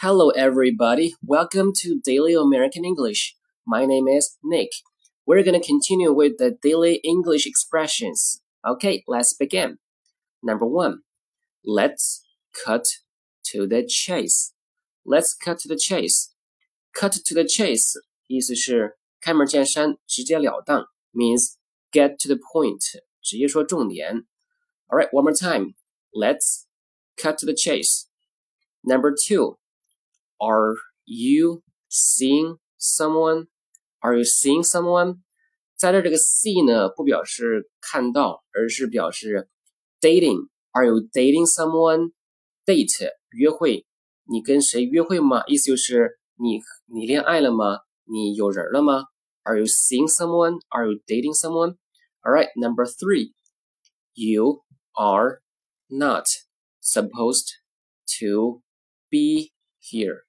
Hello, everybody. Welcome to Daily American English. My name is Nick. We're going to continue with the daily English expressions. Okay, let's begin. Number one, let's cut to the chase. Let's cut to the chase. Cut to the chase 意思是开门见山，直截了当，means get to the point，直接说重点。All right, one more time. Let's cut to the chase. Number two, are you seeing someone? Are you seeing someone? 在这这个 see 呢，不表示看到，而是表示 dating。Are you dating someone? Date 约会，你跟谁约会吗？意思就是你你恋爱了吗？你有人了吗？Are you seeing someone? Are you dating someone? All right, number three, you are not supposed to be here.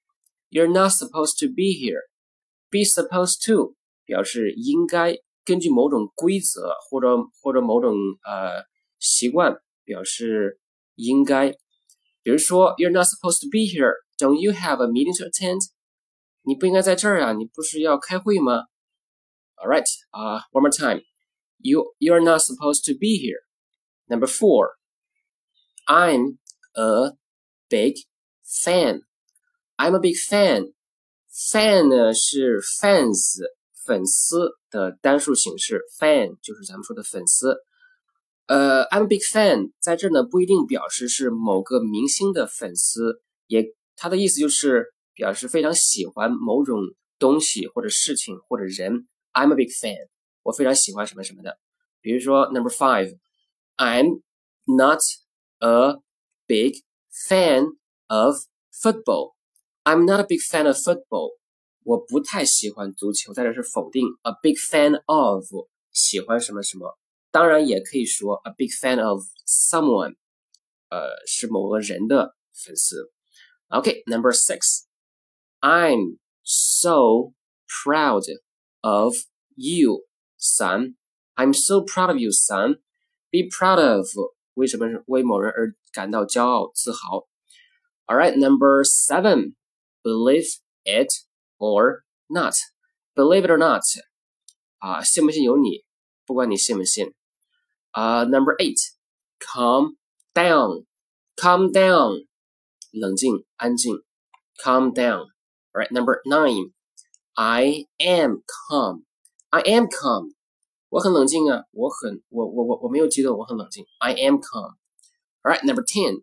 You're not supposed to be here. Be supposed to 表示应该根据某种规则或者或者某种呃习惯表示应该。比如说，You're not supposed to be here. Don't you have a meeting to attend? 你不应该在这儿啊，你不是要开会吗？All right, uh, one more time. You you're not supposed to be here. Number four. I'm a big fan. I'm a big fan. Fan 呢是 fans 粉丝的单数形式，fan 就是咱们说的粉丝。呃，I'm a big fan 在这呢不一定表示是某个明星的粉丝，也它的意思就是表示非常喜欢某种东西或者事情或者人。I'm a big fan，我非常喜欢什么什么的。比如说 Number five，I'm not a big fan of football. I'm not a big fan of football. 我不太喜欢足球，在这是否定。A big fan of 喜欢什么什么，当然也可以说 a big fan of someone，呃，是某个人的粉丝。Okay, six. I'm so proud of you, son. I'm so proud of you, son. Be proud of 为什么是为某人而感到骄傲自豪？All right, number seven. Believe it or not. Believe it or not. 啊，信不信由你，不管你信不信。啊、uh,，Number eight, calm down, calm down，冷静，安静，calm down. All right, number nine, I am calm, I am calm. 我很冷静啊，我很我我我我没有激动，我很冷静。I am calm. All right, number ten,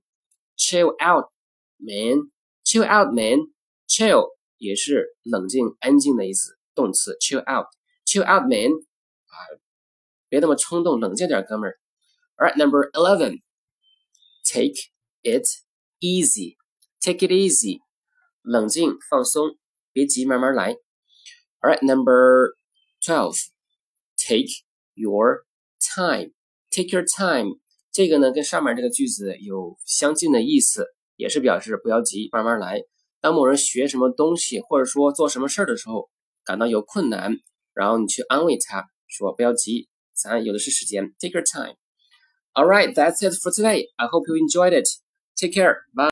chill out, man. Chill out, man. Chill 也是冷静、安静的意思，动词 chill out, chill out, man 啊，别那么冲动，冷静点，哥们儿。All right, number eleven, take it easy, take it easy，冷静放松，别急，慢慢来。All right, number twelve, take your time, take your time，这个呢跟上面这个句子有相近的意思，也是表示不要急，慢慢来。 当某人学什么东西，或者说做什么事儿的时候，感到有困难，然后你去安慰他说：“不要急，咱有的是时间。” Take your time. All right, that's it for today. I hope you enjoyed it. Take care. Bye.